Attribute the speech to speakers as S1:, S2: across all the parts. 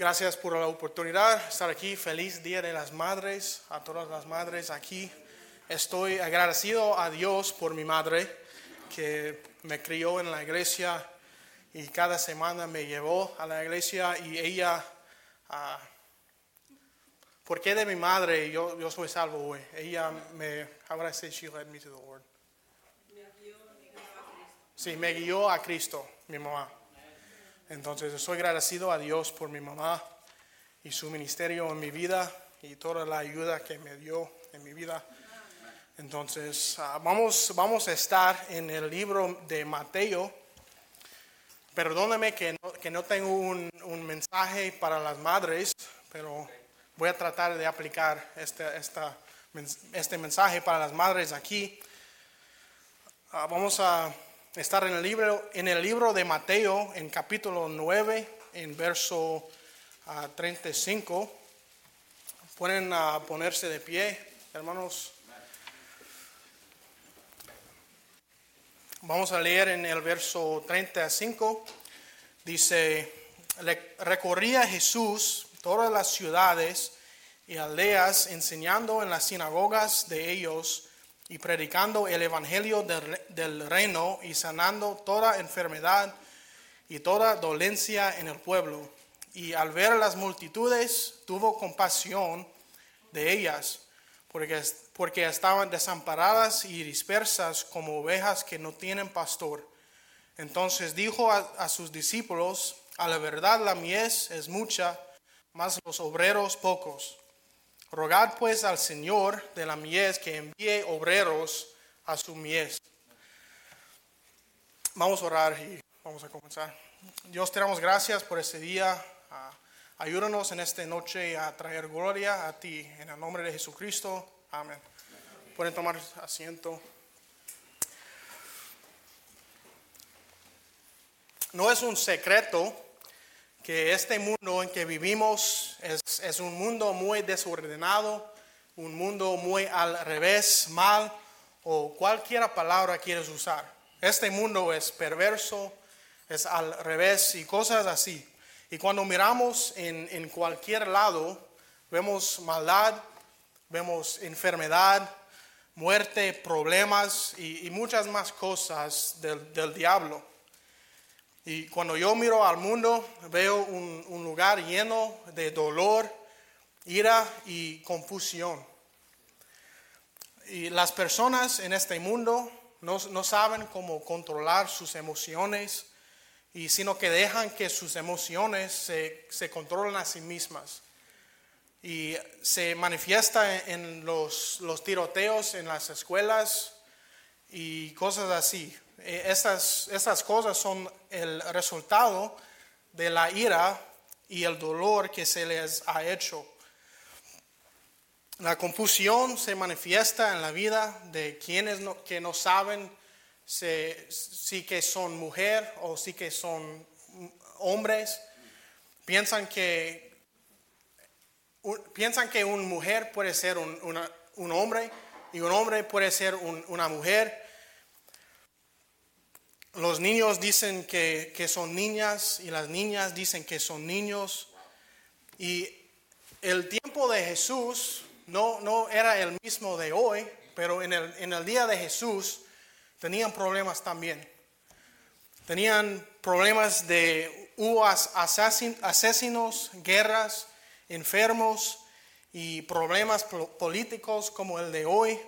S1: gracias por la oportunidad de estar aquí. Feliz Día de las Madres a todas las madres aquí. Estoy agradecido a Dios por mi madre que me crió en la iglesia y cada semana me llevó a la iglesia y ella, uh, ¿por qué de mi madre yo, yo soy salvo hoy? Ella me, how would I say she led me to the Lord? Sí, me guió a Cristo, mi mamá. Entonces, soy agradecido a Dios por mi mamá y su ministerio en mi vida y toda la ayuda que me dio en mi vida. Entonces, uh, vamos, vamos a estar en el libro de Mateo. Perdóname que no, que no tengo un, un, mensaje para las madres, pero voy a tratar de aplicar este, esta, este mensaje para las madres aquí. Uh, vamos a estar en el libro, en el libro de Mateo, en capítulo 9, en verso uh, 35. Pueden uh, ponerse de pie, hermanos. Vamos a leer en el verso 35. Dice, recorría Jesús todas las ciudades y aldeas, enseñando en las sinagogas de ellos y predicando el evangelio del, del, reino y sanando toda enfermedad y toda dolencia en el pueblo. Y al ver las multitudes, tuvo compasión de ellas, porque, porque estaban desamparadas y dispersas como ovejas que no tienen pastor. Entonces dijo a, a sus discípulos, a la verdad la mies es mucha, mas los obreros pocos. Rogad pues al Señor de la mies que envíe obreros a su mies. Vamos a orar y vamos a comenzar. Dios, te damos gracias por este día. Uh, ayúdanos en esta noche a traer gloria a ti. En el nombre de Jesucristo. Amén. Pueden tomar asiento. No es un secreto que este mundo en que vivimos es, es, un mundo muy desordenado, un mundo muy al revés, mal o cualquier palabra quieres usar. Este mundo es perverso, es al revés y cosas así. Y cuando miramos en, en cualquier lado, vemos maldad, vemos enfermedad, muerte, problemas y, y muchas más cosas del, del diablo. Y cuando yo miro al mundo, veo un, un, lugar lleno de dolor, ira y confusión. Y las personas en este mundo no, no saben cómo controlar sus emociones, y sino que dejan que sus emociones se, se controlen a sí mismas. Y se manifiesta en los, los tiroteos en las escuelas y cosas así. Estas, estas cosas son el resultado de la ira y el dolor que se les ha hecho. La confusión se manifiesta en la vida de quienes no, que no saben si, que son mujer o si que son hombres. Piensan que, piensan que una mujer puede ser un, un hombre y un hombre puede ser un, una mujer los niños dicen que, que, son niñas y las niñas dicen que son niños. Y el tiempo de Jesús no, no era el mismo de hoy, pero en el, en el día de Jesús tenían problemas también. Tenían problemas de hubo asesinos, guerras, enfermos y problemas políticos como el de hoy.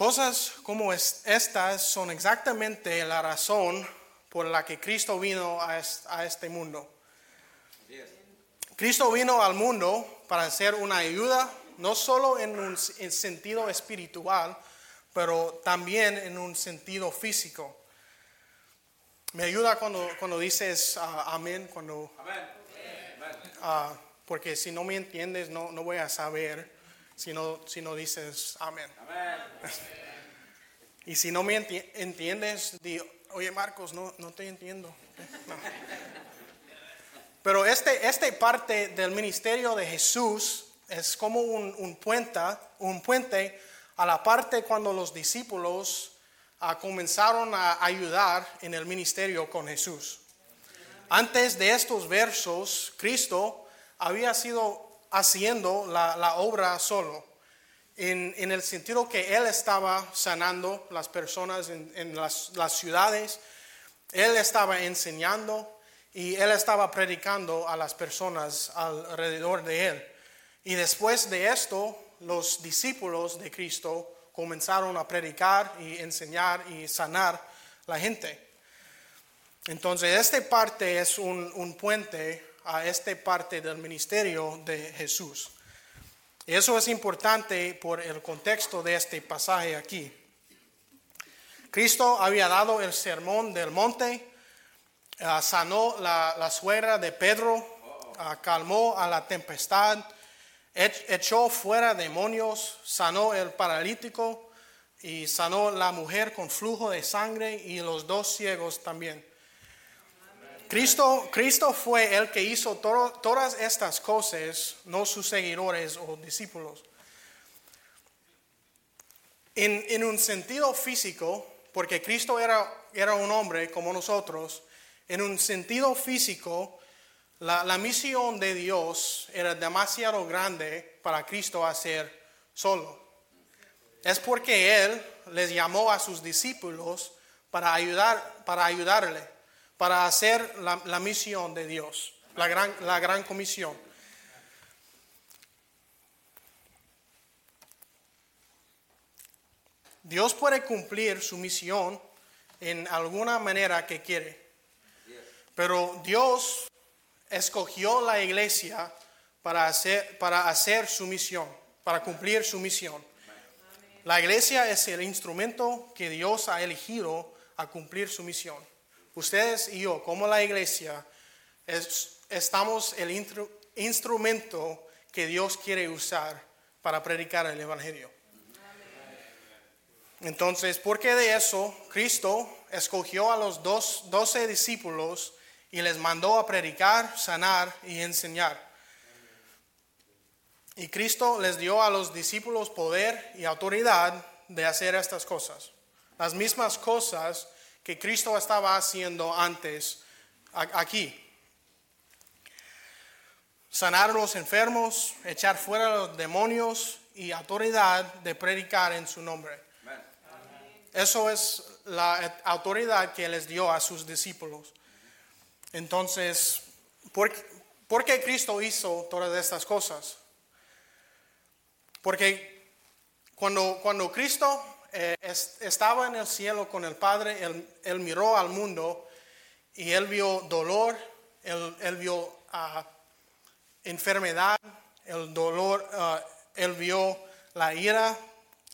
S1: Cosas como estas son exactamente la razón por la que Cristo vino a este mundo. Cristo vino al mundo para hacer una ayuda, no solo en un en sentido espiritual, pero también en un sentido físico. Me ayuda cuando, cuando dices uh, amén, cuando, uh, porque si no me entiendes no, no voy a saber si no, si no dices amén. amén. y si no me entiendes, di, oye Marcos, no, no te entiendo. No. Pero este, este parte del ministerio de Jesús es como un, un, puente, un puente a la parte cuando los discípulos uh, comenzaron a ayudar en el ministerio con Jesús. Antes de estos versos, Cristo había sido haciendo la, la obra solo, en, en, el sentido que Él estaba sanando las personas en, en las, las ciudades, Él estaba enseñando y Él estaba predicando a las personas alrededor de Él. Y después de esto, los discípulos de Cristo comenzaron a predicar y enseñar y sanar la gente. Entonces, esta parte es un, un puente a esta parte del ministerio de Jesús. Eso es importante por el contexto de este pasaje aquí. Cristo había dado el sermón del monte, uh, sanó la, la, suegra de Pedro, uh, calmó a la tempestad, echó fuera demonios, sanó el paralítico y sanó la mujer con flujo de sangre y los dos ciegos también. Cristo, Cristo fue el que hizo todas estas cosas, no sus seguidores o discípulos. En, en, un sentido físico, porque Cristo era, era un hombre como nosotros, en un sentido físico, la, la misión de Dios era demasiado grande para Cristo hacer solo. Es porque Él les llamó a sus discípulos para, ayudar, para ayudarle para hacer la, misión de Dios, la gran, la gran comisión. Dios puede cumplir su misión en alguna manera que quiere, pero Dios escogió la iglesia para hacer, para hacer su misión, para cumplir su misión. La iglesia es el instrumento que Dios ha elegido a cumplir su misión ustedes y yo, como la iglesia, estamos el instrumento que Dios quiere usar para predicar el Evangelio. Entonces, ¿por qué de eso? Cristo escogió a los dos, doce discípulos y les mandó a predicar, sanar y enseñar. Y Cristo les dio a los discípulos poder y autoridad de hacer estas cosas. Las mismas cosas que Cristo estaba haciendo antes aquí. Sanar a los enfermos, echar fuera a los demonios y autoridad de predicar en su nombre. Eso es la autoridad que les dio a sus discípulos. Entonces, ¿por, ¿por qué Cristo hizo todas estas cosas? Porque cuando, cuando Cristo eh, estaba en el cielo con el Padre, él, miró al mundo y él vio dolor, él, vio ah, enfermedad, el dolor, ah, él vio la ira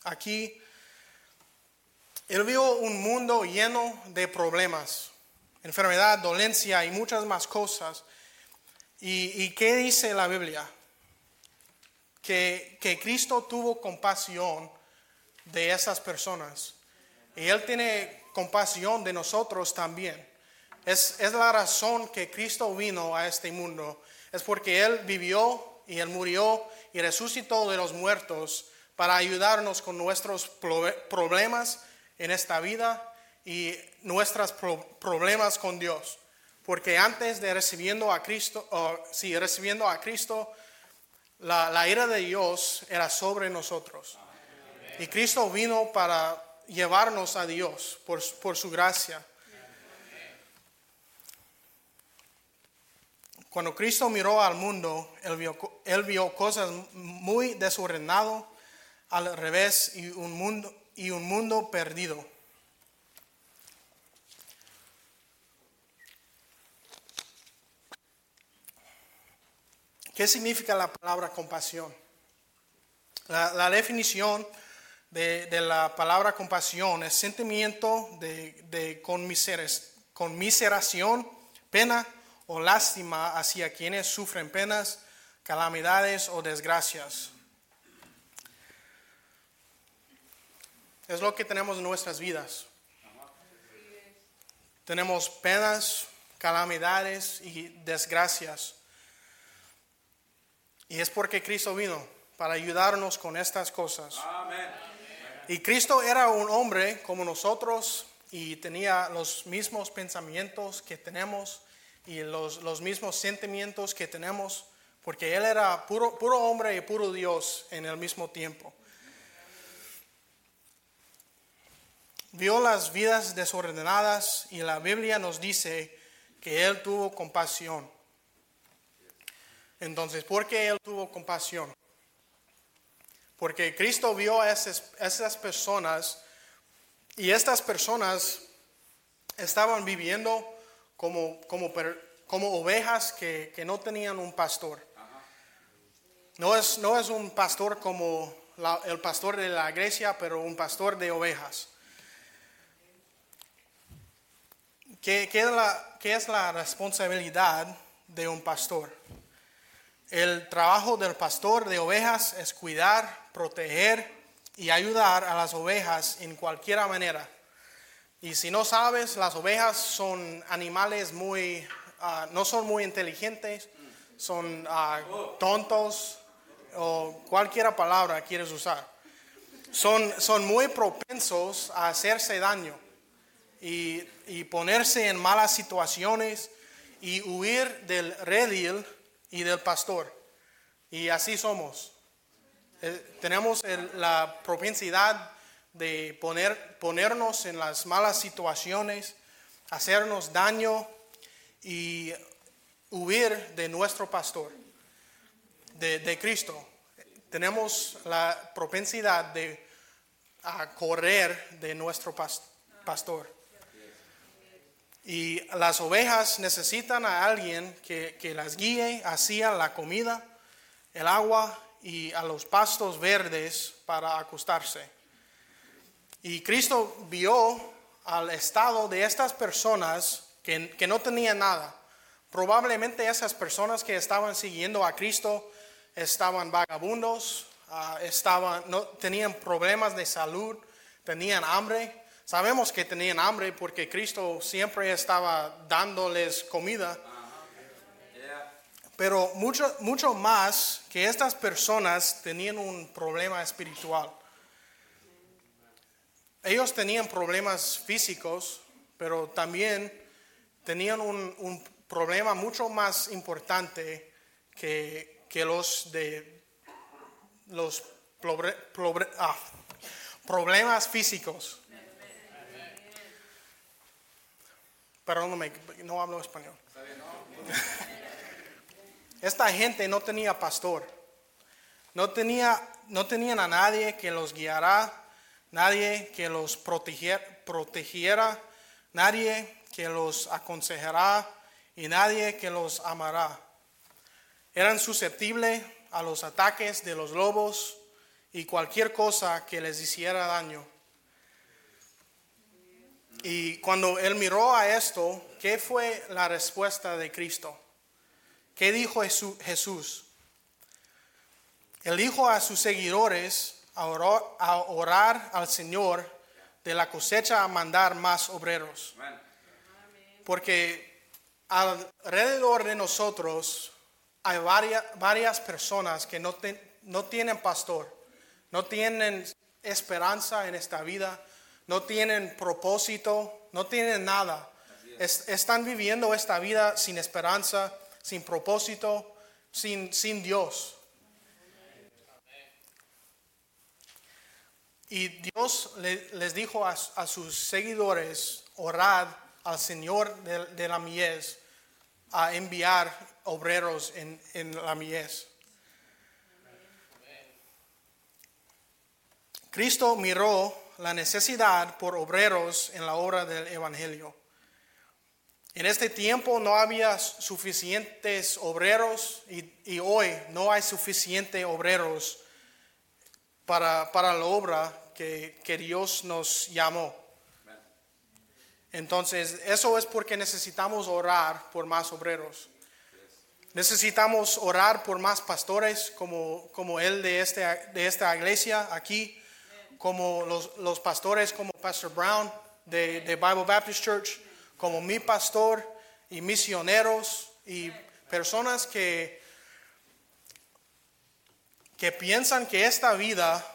S1: aquí. Él vio un mundo lleno de problemas, enfermedad, dolencia y muchas más cosas. ¿Y, y qué dice la Biblia? Que, que Cristo tuvo compasión de esas personas. Y Él tiene compasión de nosotros también. Es, es, la razón que Cristo vino a este mundo. Es porque Él vivió y Él murió y resucitó de los muertos para ayudarnos con nuestros problemas en esta vida y nuestros problemas con Dios. Porque antes de recibiendo a Cristo, o si recibiendo a Cristo, la, la ira de Dios era sobre nosotros. Y Cristo vino para llevarnos a Dios por, por su gracia. Cuando Cristo miró al mundo, él vio, él vio cosas muy desordenadas al revés y un mundo, y un mundo perdido. ¿Qué significa la palabra compasión? La, la definición de, la palabra compasión es sentimiento de, de conmiseración, pena o lástima hacia quienes sufren penas, calamidades o desgracias. Es lo que tenemos en nuestras vidas. Tenemos penas, calamidades y desgracias. Y es porque Cristo vino para ayudarnos con estas cosas. Amén. Y Cristo era un hombre como nosotros y tenía los mismos pensamientos que tenemos y los, los mismos sentimientos que tenemos, porque Él era puro, puro hombre y puro Dios en el mismo tiempo. Vio las vidas desordenadas y la Biblia nos dice que Él tuvo compasión. Entonces, ¿por qué Él tuvo compasión? Porque Cristo vio a esas, personas y estas personas estaban viviendo como, como, como ovejas que, que, no tenían un pastor. No es, no es un pastor como el pastor de la iglesia, pero un pastor de ovejas. ¿Qué, qué, es la, ¿Qué es la responsabilidad de un pastor? El trabajo del pastor de ovejas es cuidar, proteger y ayudar a las ovejas en cualquier manera. Y si no sabes, las ovejas son animales muy, uh, no son muy inteligentes, son uh, tontos o cualquier palabra quieres usar. Son, son muy propensos a hacerse daño y, y ponerse en malas situaciones y huir del redil y del pastor. Y así somos. Eh, tenemos la propensidad de poner, ponernos en las malas situaciones, hacernos daño y huir de nuestro pastor, de, Cristo. Tenemos la propensidad de correr de nuestro pastor. Y las ovejas necesitan a alguien que, las guíe hacia la comida, el agua y a los pastos verdes para acostarse. Y Cristo vio al estado de estas personas que, no tenían nada. Probablemente esas personas que estaban siguiendo a Cristo estaban vagabundos, ah, estaban, no, tenían problemas de salud, tenían hambre Sabemos que tenían hambre porque Cristo siempre estaba dándoles comida. Pero mucho, mucho más que estas personas tenían un problema espiritual. Ellos tenían problemas físicos, pero también tenían un, problema mucho más importante que, los de los ah, problemas físicos. Perdóname, no hablo español. Esta gente no tenía pastor. No, tenía, no tenían a nadie que los guiara, nadie que los protegiera, nadie que los aconsejara y nadie que los amará. Eran susceptibles a los ataques de los lobos y cualquier cosa que les hiciera daño. Y cuando él miró a esto, ¿qué fue la respuesta de Cristo? ¿Qué dijo Jesús? Él dijo a sus seguidores a orar, al Señor de la cosecha a mandar más obreros. Porque alrededor de nosotros hay varias, varias personas que no, no tienen pastor, no tienen esperanza en esta vida, no tienen propósito, no tienen nada. están viviendo esta vida sin esperanza, sin propósito, sin, sin Dios. Y Dios les dijo a, sus seguidores, orad al Señor de, la mies a enviar obreros en, en la mies. Cristo miró la necesidad por obreros en la obra del Evangelio. En este tiempo no había suficientes obreros y, hoy no hay suficientes obreros para, para la obra que, que Dios nos llamó. Entonces, eso es porque necesitamos orar por más obreros. Necesitamos orar por más pastores como, como el de, este, de esta iglesia aquí como los, los pastores como Pastor Brown de, de, Bible Baptist Church, como mi pastor y misioneros y personas que, que piensan que esta vida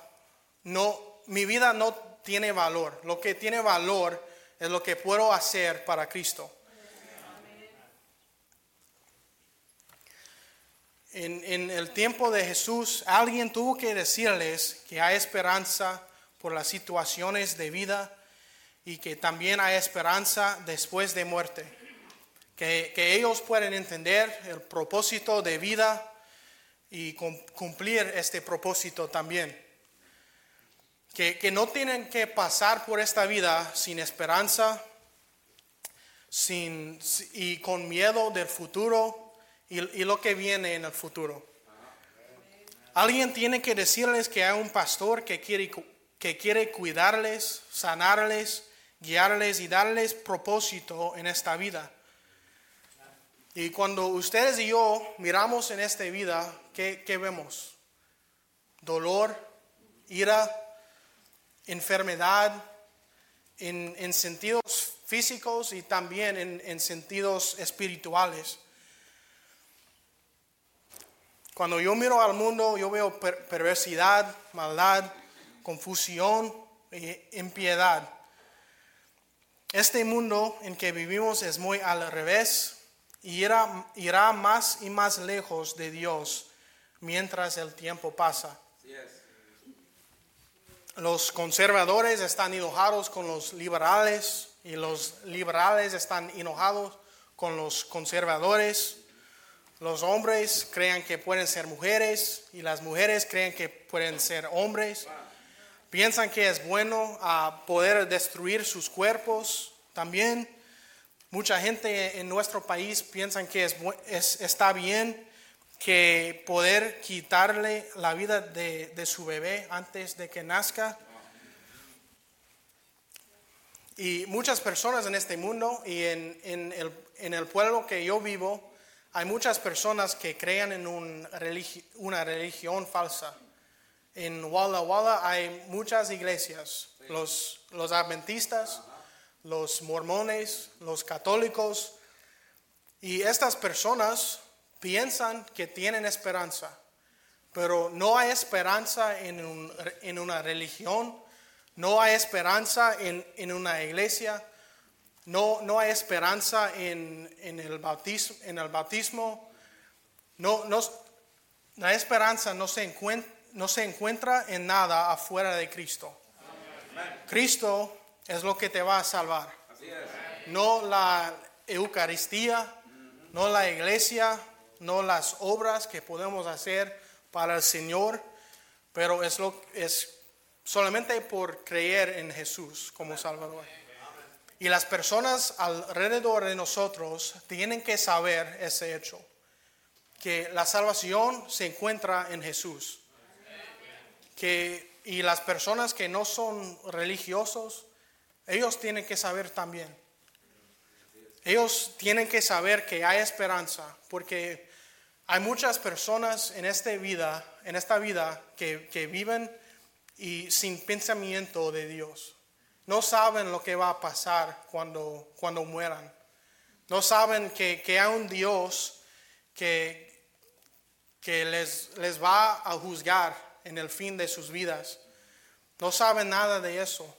S1: no, mi vida no tiene valor. Lo que tiene valor es lo que puedo hacer para Cristo. en, en el tiempo de Jesús, alguien tuvo que decirles que hay esperanza por las situaciones de vida y que también hay esperanza después de muerte. Que, que ellos pueden entender el propósito de vida y cumplir este propósito también. Que, que, no tienen que pasar por esta vida sin esperanza sin, y con miedo del futuro y, y lo que viene en el futuro. Alguien tiene que decirles que hay un pastor que quiere, que quiere cuidarles, sanarles, guiarles y darles propósito en esta vida. Y cuando ustedes y yo miramos en esta vida, ¿qué, vemos? Dolor, ira, enfermedad, en, sentidos físicos y también en, sentidos espirituales. Cuando yo miro al mundo, yo veo perversidad, maldad, confusión, impiedad. Este mundo en que vivimos es muy al revés y irá, irá más y más lejos de Dios mientras el tiempo pasa. Los conservadores están enojados con los liberales y los liberales están enojados con los conservadores. Los hombres creen que pueden ser mujeres y las mujeres creen que pueden ser hombres. Piensan que es bueno a poder destruir sus cuerpos también. Mucha gente en nuestro país piensa que es, está bien que poder quitarle la vida de, su bebé antes de que nazca. Y muchas personas en este mundo y en, el, pueblo que yo vivo, hay muchas personas que crean en un una religión falsa. En Walla Walla hay muchas iglesias, los, los adventistas, los mormones, los católicos, y estas personas piensan que tienen esperanza, pero no hay esperanza en, en una religión, no hay esperanza en, en una iglesia, no, no hay esperanza en, en, el bautismo, en el bautismo, no, no, la esperanza no se encuentra no se encuentra en nada afuera de Cristo. Cristo es lo que te va a salvar. No la Eucaristía, no la iglesia, no las obras que podemos hacer para el Señor, pero es, lo, es solamente por creer en Jesús como Salvador. Y las personas alrededor de nosotros tienen que saber ese hecho, que la salvación se encuentra en Jesús y las personas que no son religiosos, ellos tienen que saber también. Ellos tienen que saber que hay esperanza, porque hay muchas personas en esta vida, en esta vida que, que viven y sin pensamiento de Dios. No saben lo que va a pasar cuando, cuando mueran. No saben que, que hay un Dios que, que les, les va a juzgar en el fin de sus vidas. No saben nada de eso.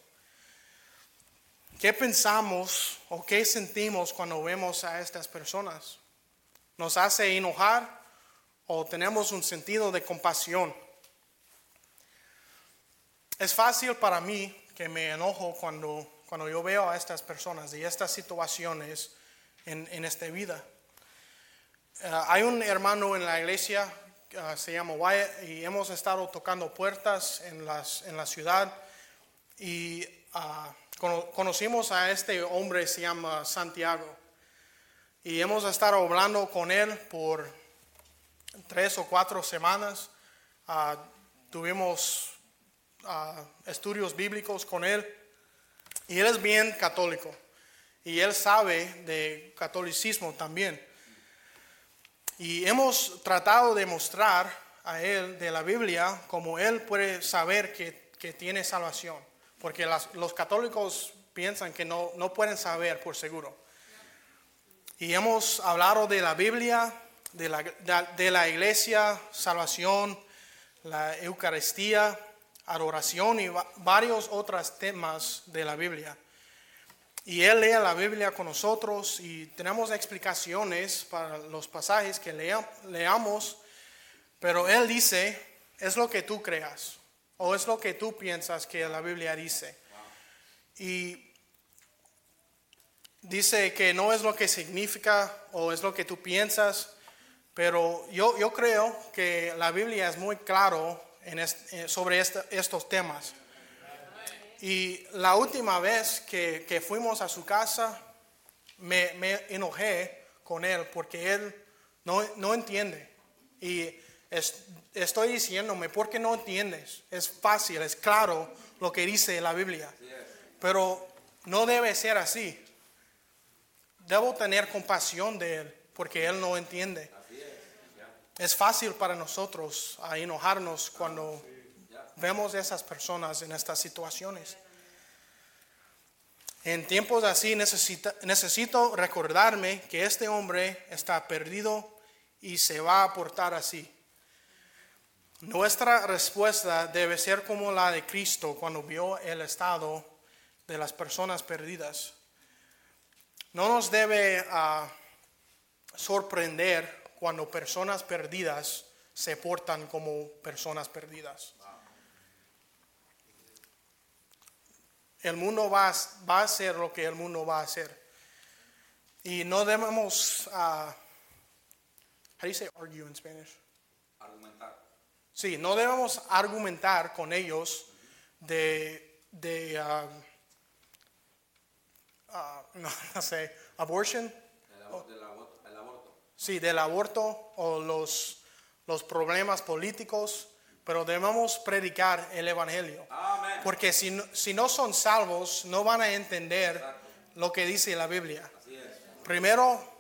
S1: ¿Qué pensamos o qué sentimos cuando vemos a estas personas? ¿Nos hace enojar o tenemos un sentido de compasión? Es fácil para mí que me enojo cuando, cuando yo veo a estas personas y estas situaciones en, en esta vida. Eh, hay un hermano en la iglesia Ah, se llama Wyatt y hemos estado tocando puertas en, las, en la ciudad y ah, conocimos a este hombre, se llama Santiago, y hemos estado hablando con él por tres o cuatro semanas. Ah, tuvimos estudios bíblicos con él y él es bien católico y él sabe de catolicismo también. Y hemos tratado de mostrar a él de la Biblia como él puede saber que, que tiene salvación. Porque los católicos piensan que no, no pueden saber por seguro. Y hemos hablado de la Biblia, de la, de la iglesia, salvación, la Eucaristía, adoración y varios otros temas de la Biblia. Y él lee la Biblia con nosotros y tenemos explicaciones para los pasajes que leamos Pero él dice, es lo que tú creas o es lo que tú piensas que la Biblia dice. Y dice que no es lo que significa o es lo que tú piensas, pero yo, yo creo que la Biblia es muy claro eh, sobre estos temas. Y la última vez que, que fuimos a su casa, me, me, enojé con él porque él no, no entiende. Y estoy diciéndome, ¿por qué no entiendes? Es fácil, es claro lo que dice la Biblia. Pero no debe ser así. Debo tener compasión de él porque él no entiende. Es fácil para nosotros a enojarnos cuando vemos esas personas en estas situaciones. En tiempos así necesito recordarme que este hombre está perdido y se va a portar así. Nuestra respuesta debe ser como la de Cristo cuando vio el estado de las personas perdidas. No nos debe ah, sorprender cuando personas perdidas se portan como personas perdidas. El mundo va, va a hacer lo que el mundo va a hacer. Y no debemos, uh, how do you say argue in Spanish? Argumentar. Sí, no debemos argumentar con ellos de, de um, uh, no, no, sé, abortion. El, el aborto. Sí, del aborto o los, los problemas políticos pero debemos predicar el Evangelio. Porque si no, si no son salvos, no van a entender lo que dice la Biblia. Primero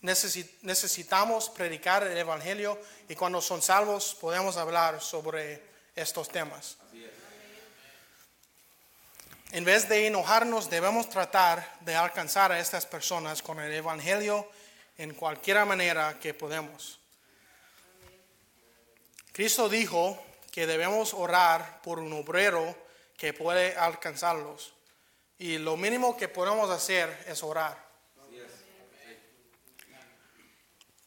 S1: necesitamos predicar el Evangelio y cuando son salvos podemos hablar sobre estos temas. En vez de enojarnos, debemos tratar de alcanzar a estas personas con el Evangelio en cualquier manera que podemos. Cristo dijo que debemos orar por un obrero que puede alcanzarlos. Y lo mínimo que podemos hacer es orar.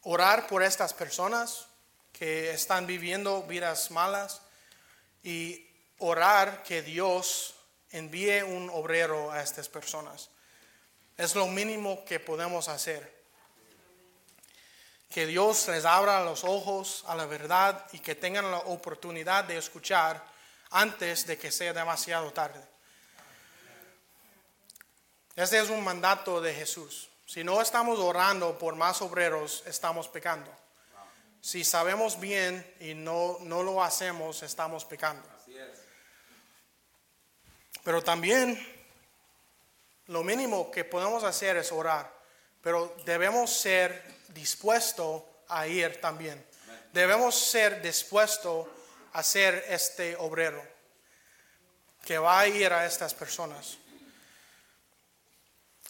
S1: Orar por estas personas que están viviendo vidas malas y orar que Dios envíe un obrero a estas personas. Es lo mínimo que podemos hacer. Que Dios les abra los ojos a la verdad y que tengan la oportunidad de escuchar antes de que sea demasiado tarde. Este es un mandato de Jesús. Si no estamos orando por más obreros, estamos pecando. Si sabemos bien y no, no lo hacemos, estamos pecando. Pero también lo mínimo que podemos hacer es orar. Pero debemos ser dispuesto a ir también. Debemos ser dispuestos a ser este obrero que va a ir a estas personas.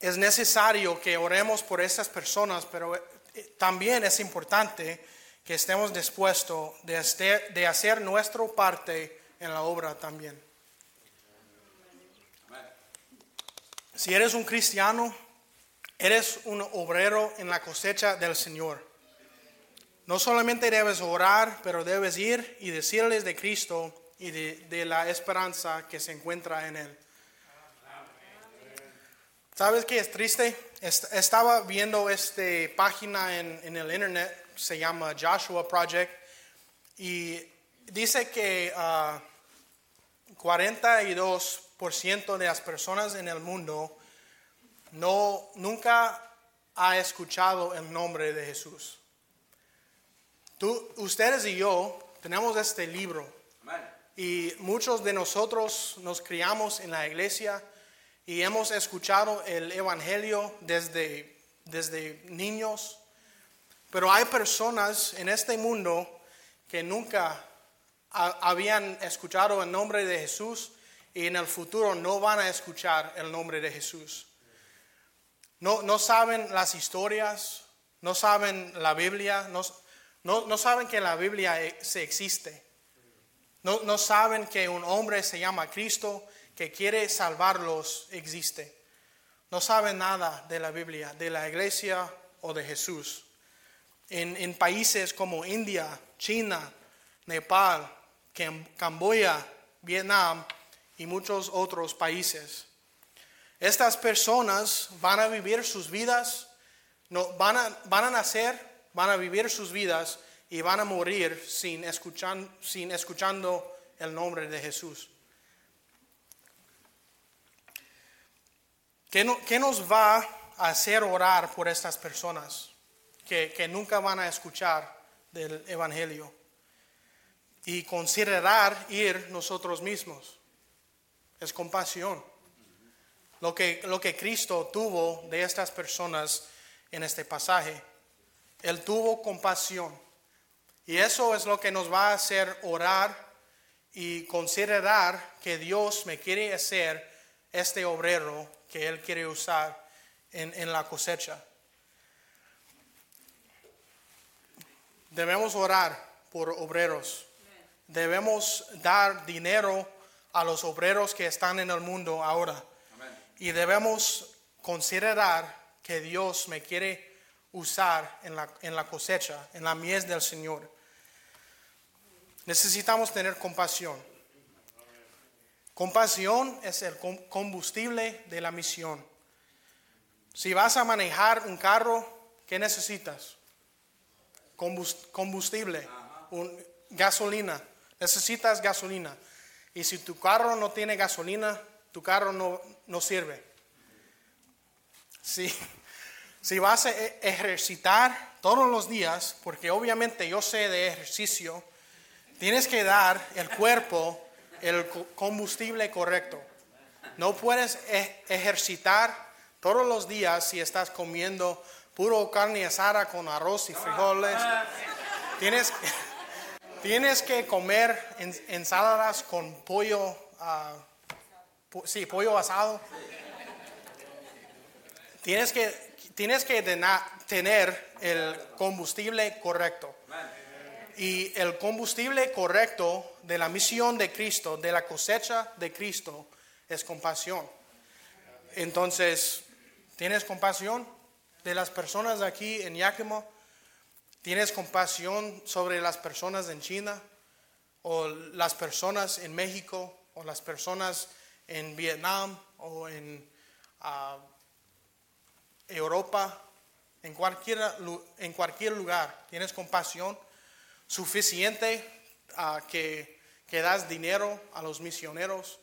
S1: Es necesario que oremos por estas personas, pero eh, también es importante que estemos dispuestos de hacer, de hacer nuestra parte en la obra también. Si eres un cristiano, Eres un obrero en la cosecha del Señor. No solamente debes orar, pero debes ir y decirles de Cristo y de, la esperanza que se encuentra en Él. ¿Sabes qué es triste? Estaba viendo esta página en, el internet, se llama Joshua Project, y dice que 42% ah, de las personas en el mundo no, nunca ha escuchado el nombre de Jesús. Tú, ustedes y yo tenemos este libro y muchos de nosotros nos criamos en la iglesia y hemos escuchado el Evangelio desde, desde niños, pero hay personas en este mundo que nunca habían escuchado el nombre de Jesús y en el futuro no van a escuchar el nombre de Jesús. No, no saben las historias, no saben la Biblia, no, no, saben que la Biblia e, se existe. No, no saben que un hombre se llama Cristo que quiere salvarlos existe. No saben nada de la Biblia, de la iglesia o de Jesús. En, en países como India, China, Nepal, Camboya, Vietnam y muchos otros países. Estas personas van a vivir sus vidas, no, van, a, van a nacer, van a vivir sus vidas y van a morir sin, escuchan, sin escuchando el nombre de Jesús. ¿Qué, nos va a hacer orar por estas personas que, que nunca van a escuchar del Evangelio? Y considerar ir nosotros mismos. Es compasión. Lo que, lo que Cristo tuvo de estas personas en este pasaje. Él tuvo compasión. Y eso es lo que nos va a hacer orar y considerar que Dios me quiere hacer este obrero que Él quiere usar en, la cosecha. Debemos orar por obreros. Debemos dar dinero a los obreros que están en el mundo ahora. Y debemos considerar que Dios me quiere usar en la, en la cosecha, en la mies del Señor. Necesitamos tener compasión. Compasión es el combustible de la misión. Si vas a manejar un carro, ¿qué necesitas? Combustible, gasolina. Necesitas gasolina. Y si tu carro no tiene gasolina, tu carro no, no sirve. Si, si vas a e-, ejercitar todos los días, porque obviamente yo sé de ejercicio, tienes que dar el cuerpo el combustible correcto. No puedes e-, ejercitar todos los días si estás comiendo puro carne asada con arroz y frijoles. Tienes, tienes que comer ensaladas con pollo, ah, sí, pollo asado. Tienes que, tienes que tener el combustible correcto. Y el combustible correcto de la misión de Cristo, de la cosecha de Cristo, es compasión. Entonces, ¿tienes compasión de las personas aquí en Yakima? ¿Tienes compasión sobre las personas en China? ¿O las personas en México? ¿O las personas en Vietnam? ¿O en ah, Europa? En cualquier, en cualquier lugar. ¿Tienes compasión? suficiente a que, que, das dinero a los misioneros,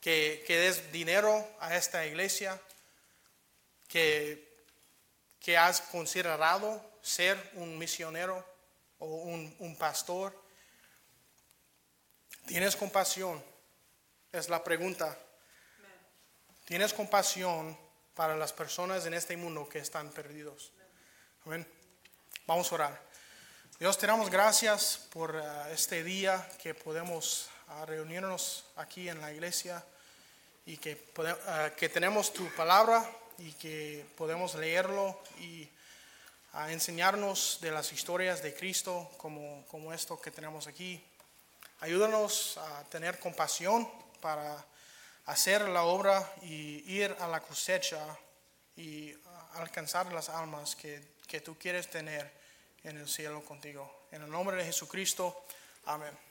S1: que, que des dinero a esta iglesia, que, que has considerado ser un misionero o un, un pastor. ¿Tienes compasión? Es la pregunta. ¿Tienes compasión para las personas en este mundo que están perdidos? Amén. Vamos a orar. Dios, te gracias por eh, este día que podemos ah, reunirnos aquí en la iglesia y que, uh, que tenemos tu palabra y que podemos leerlo y ah, enseñarnos de las historias de Cristo como, como esto que tenemos aquí. Ayúdanos a tener compasión para hacer la obra y ir a la cosecha y alcanzar las almas que, que tú quieres tener en el cielo contigo. En el nombre de Jesucristo, amén.